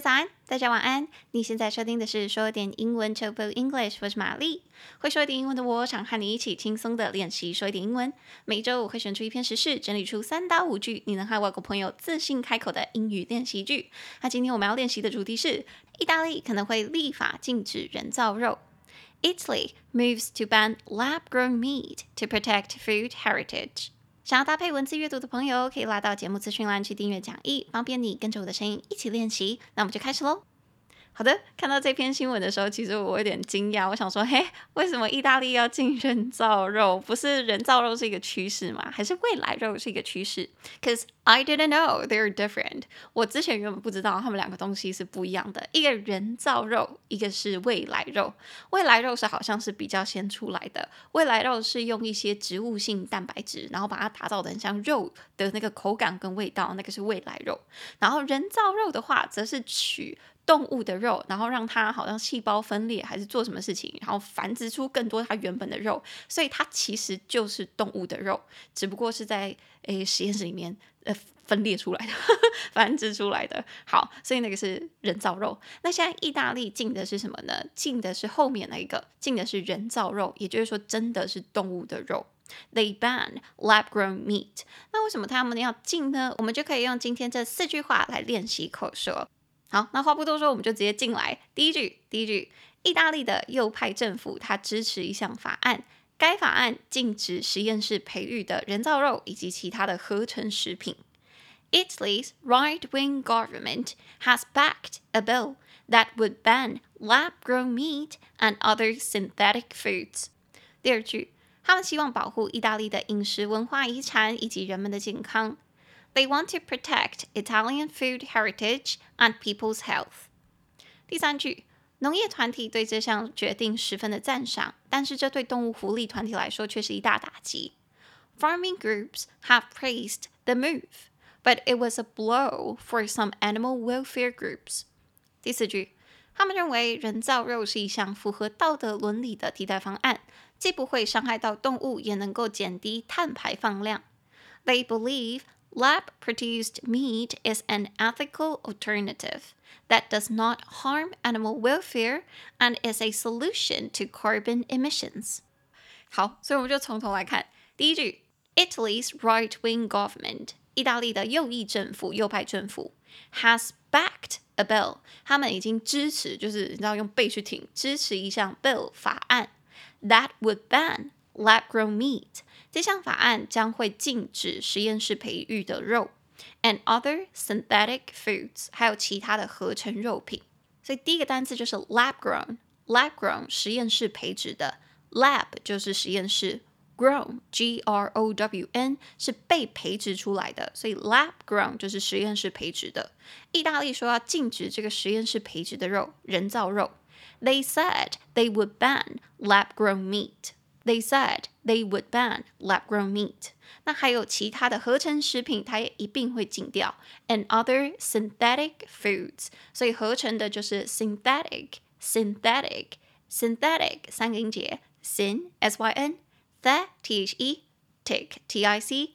早安，大家晚安。你现在收听的是说点英文 Topo English，我是玛丽。会说一点英文的我，想和你一起轻松的练习说一点英文。每周我会选出一篇时事，整理出三到五句你能和外国朋友自信开口的英语练习句。那今天我们要练习的主题是：意大利可能会立法禁止人造肉。Italy moves to ban lab-grown meat to protect food heritage。想要搭配文字阅读的朋友，可以拉到节目资讯栏去订阅讲义，方便你跟着我的声音一起练习。那我们就开始喽。好的，看到这篇新闻的时候，其实我有点惊讶。我想说，嘿，为什么意大利要进人造肉？不是人造肉是一个趋势吗？还是未来肉是一个趋势？Cause I didn't know they're different。我之前原本不知道他们两个东西是不一样的。一个人造肉，一个是未来肉。未来肉是好像是比较先出来的。未来肉是用一些植物性蛋白质，然后把它打造的很像肉的那个口感跟味道，那个是未来肉。然后人造肉的话，则是取。动物的肉，然后让它好像细胞分裂，还是做什么事情，然后繁殖出更多它原本的肉，所以它其实就是动物的肉，只不过是在诶实验室里面呃分裂出来的，呵 呵繁殖出来的。好，所以那个是人造肉。那现在意大利禁的是什么呢？禁的是后面那一个，禁的是人造肉，也就是说真的是动物的肉。They ban lab-grown meat。那为什么他们要禁呢？我们就可以用今天这四句话来练习口说。好，那话不多说，我们就直接进来。第一句，第一句，意大利的右派政府它支持一项法案，该法案禁止实验室培育的人造肉以及其他的合成食品。Italy's right-wing government has backed a bill that would ban lab-grown meat and other synthetic foods。第二句，他们希望保护意大利的饮食文化遗产以及人们的健康。They want to protect Italian food heritage and people's health。第三句，农业团体对这项决定十分的赞赏，但是这对动物福利团体来说却是一大打击。Farming groups have praised the move, but it was a blow for some animal welfare groups。第四句，他们认为人造肉是一项符合道德伦理的替代方案，既不会伤害到动物，也能够减低碳排放量。They believe Lab-produced meat is an ethical alternative that does not harm animal welfare and is a solution to carbon emissions. 好，所以我们就从头来看。第一句，Italy's right-wing government，意大利的右翼政府、右派政府，has backed a bill，他们已经支持，就是你知道用背去挺，支持一项 bill 法案，that would ban lab-grown meat。这项法案将会禁止实验室培育的肉，and other synthetic foods，还有其他的合成肉品。所以第一个单词就是 lab-grown，lab-grown 实验室培植的，lab 就是实验室，grown，G-R-O-W-N 是被培植出来的，所以 lab-grown 就是实验室培植的。意大利说要禁止这个实验室培植的肉，人造肉。They said they would ban lab-grown meat. They said they would ban lab-grown meat。那还有其他的合成食品，它也一并会禁掉。And other synthetic foods。所以合成的就是 synthetic，synthetic，synthetic 三个音节，syn s y n the t h e tic t i c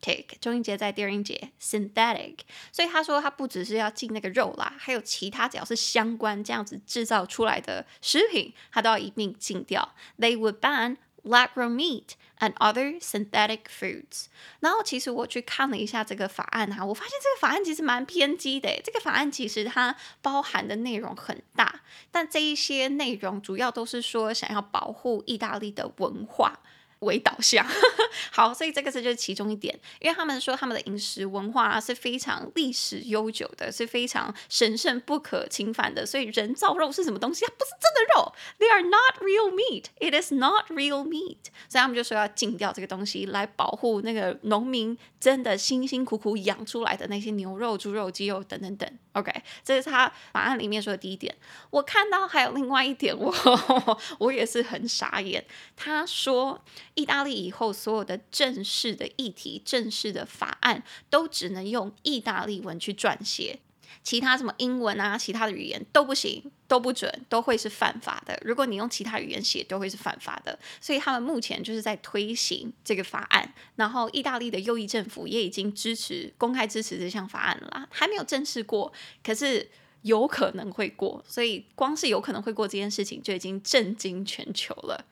synthetic，中音节在第二音节，synthetic，所以他说他不只是要禁那个肉啦，还有其他只要是相关这样子制造出来的食品，他都要一并禁掉。They would ban lab-grown meat and other synthetic foods。然后其实我去看了一下这个法案哈，我发现这个法案其实蛮偏激的。这个法案其实它包含的内容很大，但这一些内容主要都是说想要保护意大利的文化。为导向，好，所以这个是就是其中一点，因为他们说他们的饮食文化是非常历史悠久的，是非常神圣不可侵犯的，所以人造肉是什么东西？它不是真的肉，They are not real meat. It is not real meat. 所以他们就说要禁掉这个东西，来保护那个农民真的辛辛苦苦养出来的那些牛肉、猪肉、鸡肉等等等。OK，这是他法案里面说的第一点。我看到还有另外一点，我我也是很傻眼。他说，意大利以后所有的正式的议题、正式的法案都只能用意大利文去撰写。其他什么英文啊，其他的语言都不行，都不准，都会是犯法的。如果你用其他语言写，都会是犯法的。所以他们目前就是在推行这个法案，然后意大利的右翼政府也已经支持公开支持这项法案了啦，还没有正式过，可是有可能会过。所以光是有可能会过这件事情就已经震惊全球了。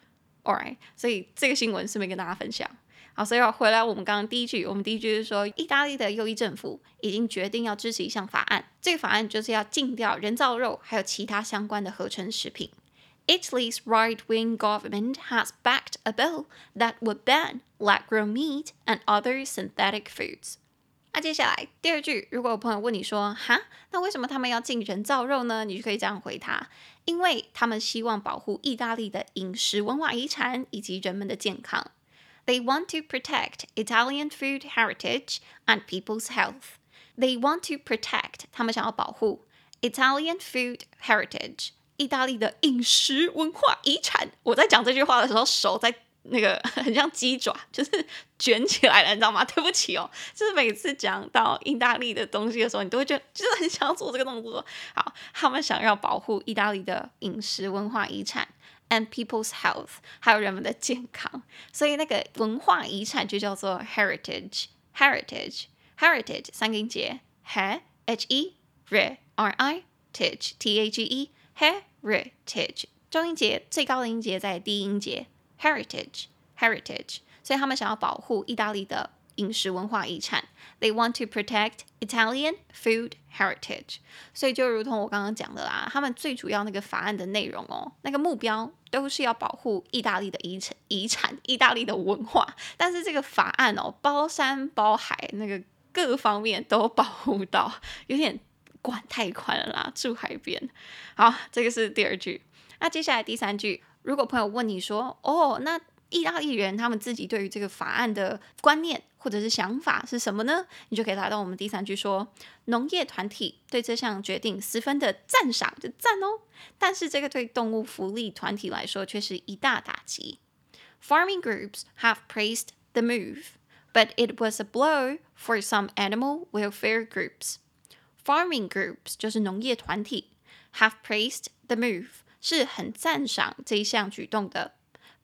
Alright，所以这个新闻顺便跟大家分享。好，所以要回来，我们刚刚第一句，我们第一句是说，意大利的右翼政府已经决定要支持一项法案，这个法案就是要禁掉人造肉，还有其他相关的合成食品。Italy's right-wing government has backed a bill that would ban lab-grown meat and other synthetic foods。那接下来第二句，如果有朋友问你说，哈，那为什么他们要禁人造肉呢？你就可以这样回他，因为他们希望保护意大利的饮食文化遗产以及人们的健康。They want to protect Italian food heritage and people's health. They want to protect 他们想要保护 Italian food heritage 意大利的饮食文化遗产。我在讲这句话的时候，手在那个 很像鸡爪，就是卷起来了，你知道吗？对不起哦，就是每次讲到意大利的东西的时候，你都会觉得就是很想做这个动作。好，他们想要保护意大利的饮食文化遗产。and people's health，还有人们的健康，所以那个文化遗产就叫做 heritage，heritage，heritage 三个音节，he h e r r i t a g e t a g e heritage，中音节最高的音节在第一音节 heritage，heritage，所以他们想要保护意大利的。饮食文化遗产，They want to protect Italian food heritage。所以就如同我刚刚讲的啦，他们最主要那个法案的内容哦，那个目标 都是要保护意大利的遗产、遗产、意大利的文化。但是这个法案哦，包山包海，那个各方面都保护到，有点管太宽了啦。住海边，好，这个是第二句。那接下来第三句，如果朋友问你说，哦，那意大利人他们自己对于这个法案的观念或者是想法是什么呢？你就可以来到我们第三句说，农业团体对这项决定十分的赞赏，就赞哦。但是这个对动物福利团体来说却是一大打击。Farming groups have praised the move, but it was a blow for some animal welfare groups. Farming groups 就是农业团体，have praised the move 是很赞赏这一项举动的。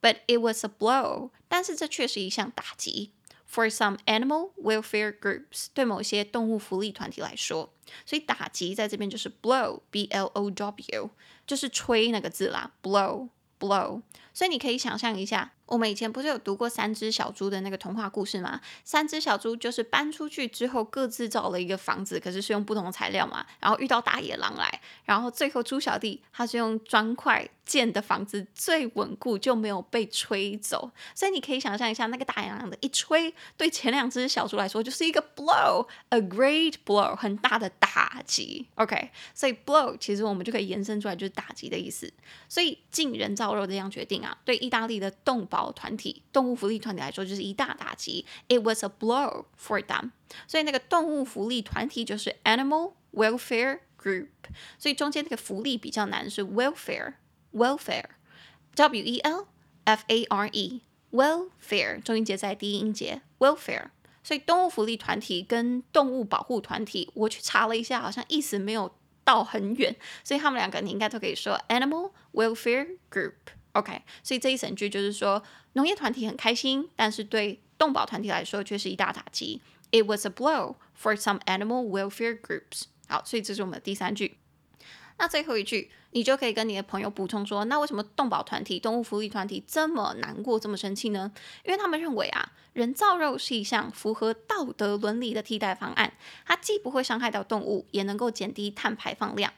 But it was a blow，但是这却是一项打击。For some animal welfare groups，对某些动物福利团体来说，所以打击在这边就是 blow，b l o w，就是吹那个字啦，blow blow。所以你可以想象一下。我们以前不是有读过三只小猪的那个童话故事吗？三只小猪就是搬出去之后各自造了一个房子，可是是用不同的材料嘛。然后遇到大野狼来，然后最后猪小弟他是用砖块建的房子最稳固，就没有被吹走。所以你可以想象一下，那个大野狼的一吹，对前两只小猪来说就是一个 blow，a great blow，很大的打击。OK，所以 blow 其实我们就可以延伸出来就是打击的意思。所以禁人造肉这样决定啊，对意大利的动保团体、动物福利团体来说，就是一大打击。It was a blow for them。所以那个动物福利团体就是 Animal Welfare Group。所以中间那个福利比较难，是 welfare，welfare，W E L F A R E，welfare，中音节在第一音节，welfare。所以动物福利团体跟动物保护团体，我去查了一下，好像意思没有到很远，所以他们两个你应该都可以说 Animal Welfare Group。OK，所以这一整句就是说，农业团体很开心，但是对动保团体来说却是一大打击。It was a blow for some animal welfare groups。好，所以这是我们的第三句。那最后一句，你就可以跟你的朋友补充说，那为什么动保团体、动物福利团体这么难过、这么生气呢？因为他们认为啊，人造肉是一项符合道德伦理的替代方案，它既不会伤害到动物，也能够减低碳排放量。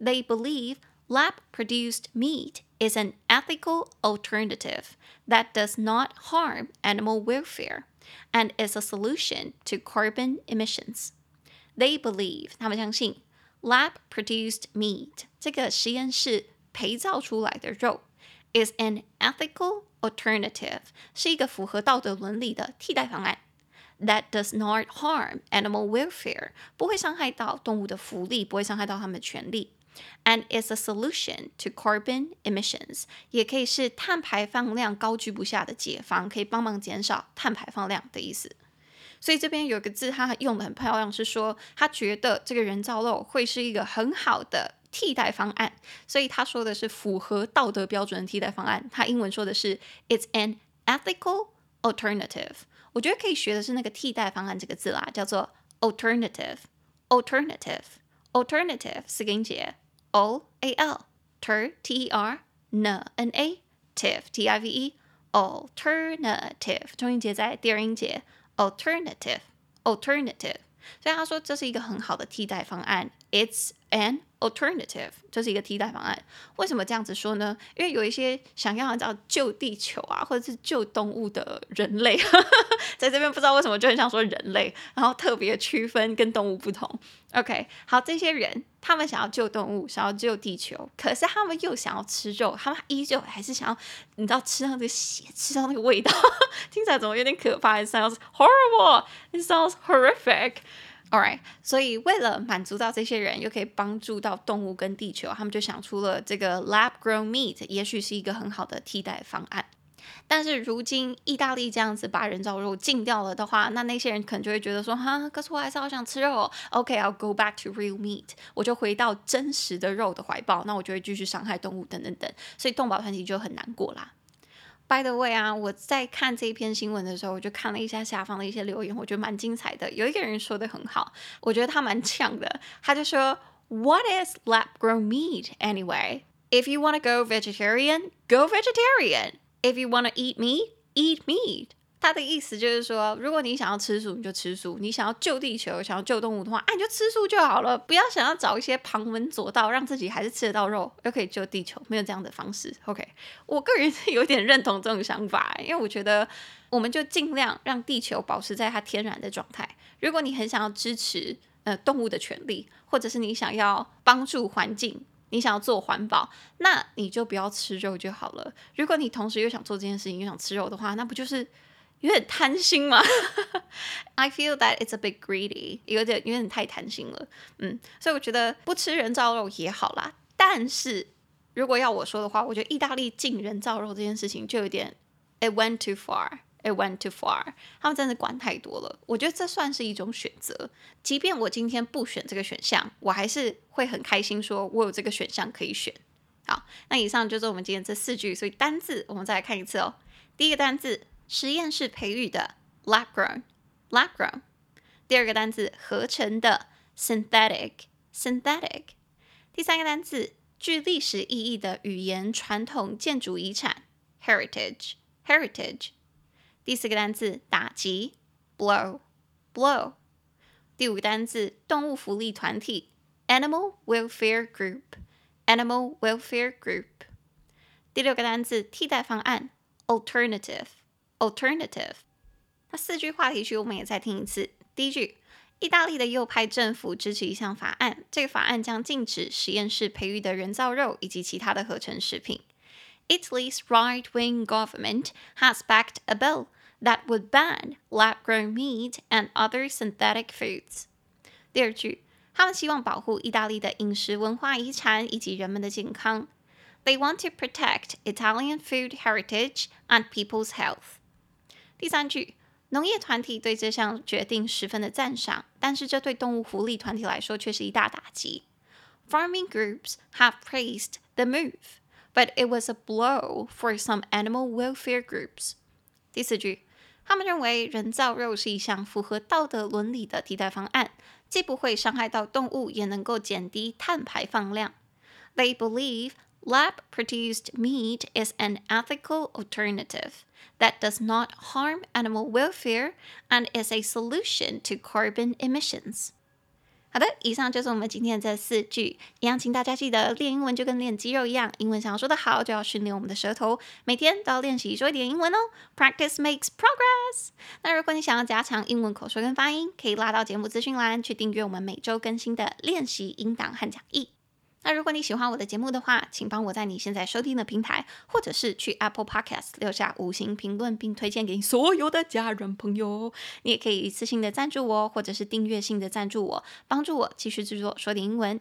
They believe lab-produced meat is an ethical alternative that does not harm animal welfare and is a solution to carbon emissions. They believe 他们相信 lab-produced meat 这个实验室培造出来的肉 is an ethical alternative 是一个符合道德伦理的替代方案 that does not harm animal welfare 不会伤害到动物的福利，不会伤害到他们的权利。 And is a solution to carbon emissions，也可以是碳排放量高居不下的解方，可以帮忙减少碳排放量的意思。所以这边有一个字，他用的很漂亮，是说他觉得这个人造肉会是一个很好的替代方案。所以他说的是符合道德标准的替代方案。他英文说的是 "It's an ethical alternative"。我觉得可以学的是那个替代方案这个字啦，叫做 alternative。alternative，alternative 四个音节 o a l ter t e r n n a tive t i v e alternative 重音节在第二音节 alternative alternative，所以他说这是一个很好的替代方案。It's an alternative，这是一个替代方案。为什么这样子说呢？因为有一些想要叫救地球啊，或者是救动物的人类，在这边不知道为什么就很想说人类，然后特别区分跟动物不同。OK，好，这些人他们想要救动物，想要救地球，可是他们又想要吃肉，他们依旧还是想要，你知道吃到那个血，吃到那个味道，听起来怎么有点可怕？It sounds horrible. It sounds horrific. All right，所以为了满足到这些人，又可以帮助到动物跟地球，他们就想出了这个 lab-grown meat，也许是一个很好的替代方案。但是如今意大利这样子把人造肉禁掉了的话，那那些人可能就会觉得说，哈，可是我还是好想吃肉。OK，I'll go back to real meat，我就回到真实的肉的怀抱，那我就会继续伤害动物等等等，所以动保团体就很难过啦。By the way 啊，我在看这篇新闻的时候，我就看了一下下方的一些留言，我觉得蛮精彩的。有一个人说的很好，我觉得他蛮呛的。他就说：“What is lab-grown meat anyway? If you want to go vegetarian, go vegetarian. If you want to eat meat, eat meat.” 他的意思就是说，如果你想要吃素，你就吃素；你想要救地球、想要救动物的话，哎，你就吃素就好了。不要想要找一些旁门左道，让自己还是吃得到肉，又可以救地球，没有这样的方式。OK，我个人是有点认同这种想法，因为我觉得我们就尽量让地球保持在它天然的状态。如果你很想要支持呃动物的权利，或者是你想要帮助环境，你想要做环保，那你就不要吃肉就好了。如果你同时又想做这件事情，又想吃肉的话，那不就是？有点贪心嘛，I feel that it's a bit greedy，有点有点太贪心了，嗯，所以我觉得不吃人造肉也好啦。但是如果要我说的话，我觉得意大利禁人造肉这件事情就有点，it went too far，it went too far，他们真的管太多了。我觉得这算是一种选择，即便我今天不选这个选项，我还是会很开心，说我有这个选项可以选。好，那以上就是我们今天这四句，所以单字我们再来看一次哦。第一个单字。实验室培育的 lab grown lab grown，第二个单词合成的 synthetic synthetic，第三个单词具历史意义的语言传统建筑遗产 heritage heritage，第四个单词打击 blow blow，第五个单词动物福利团体 animal welfare group animal welfare group，第六个单词替代方案 alternative。Alternative，那四句话题句我们也再听一次。第一句，意大利的右派政府支持一项法案，这个法案将禁止实验室培育的人造肉以及其他的合成食品。Italy's right-wing government has backed a bill that would ban lab-grown meat and other synthetic foods。第二句，他们希望保护意大利的饮食文化遗产以及人们的健康。They want to protect Italian food heritage and people's health。 第三句，农业团体对这项决定十分的赞赏，但是这对动物福利团体来说却是一大打击。Farming groups have praised the move, but it was a blow for some animal welfare groups。第四句，他们认为人造肉是一项符合道德伦理的替代方案，既不会伤害到动物，也能够减低碳排放量。They believe lab-produced meat is an ethical alternative. That does not harm animal welfare and is a solution to carbon emissions. 好的，以上就是我们今天的这四句。一样，请大家记得练英文就跟练肌肉一样，英文想要说得好，就要训练我们的舌头，每天都要练习说一点英文哦。Practice makes progress。那如果你想要加强英文口说跟发音，可以拉到节目资讯栏去订阅我们每周更新的练习音档和讲义。 那如果你喜欢我的节目的话，请帮我在你现在收听的平台，或者是去 Apple Podcast 留下五星评论，并推荐给你所有的家人朋友。你也可以一次性的赞助我，或者是订阅性的赞助我，帮助我继续制作说点英文。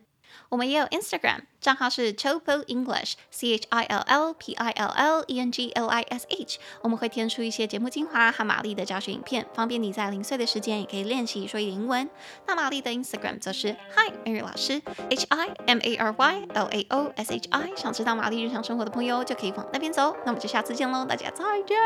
我们也有 Instagram 账号是 Choco English，CHILL LPI LLENG LISH 我们会添出一些节目精华和玛丽的教学影片，方便你在零碎的时间也可以练习说一点英文。那玛丽的 Instagram 则是 HI，Mary 老师，HIMARY LAOSHI。想知道玛丽日常生活的朋友就可以往那边走，那我们就下次见喽，大家再见。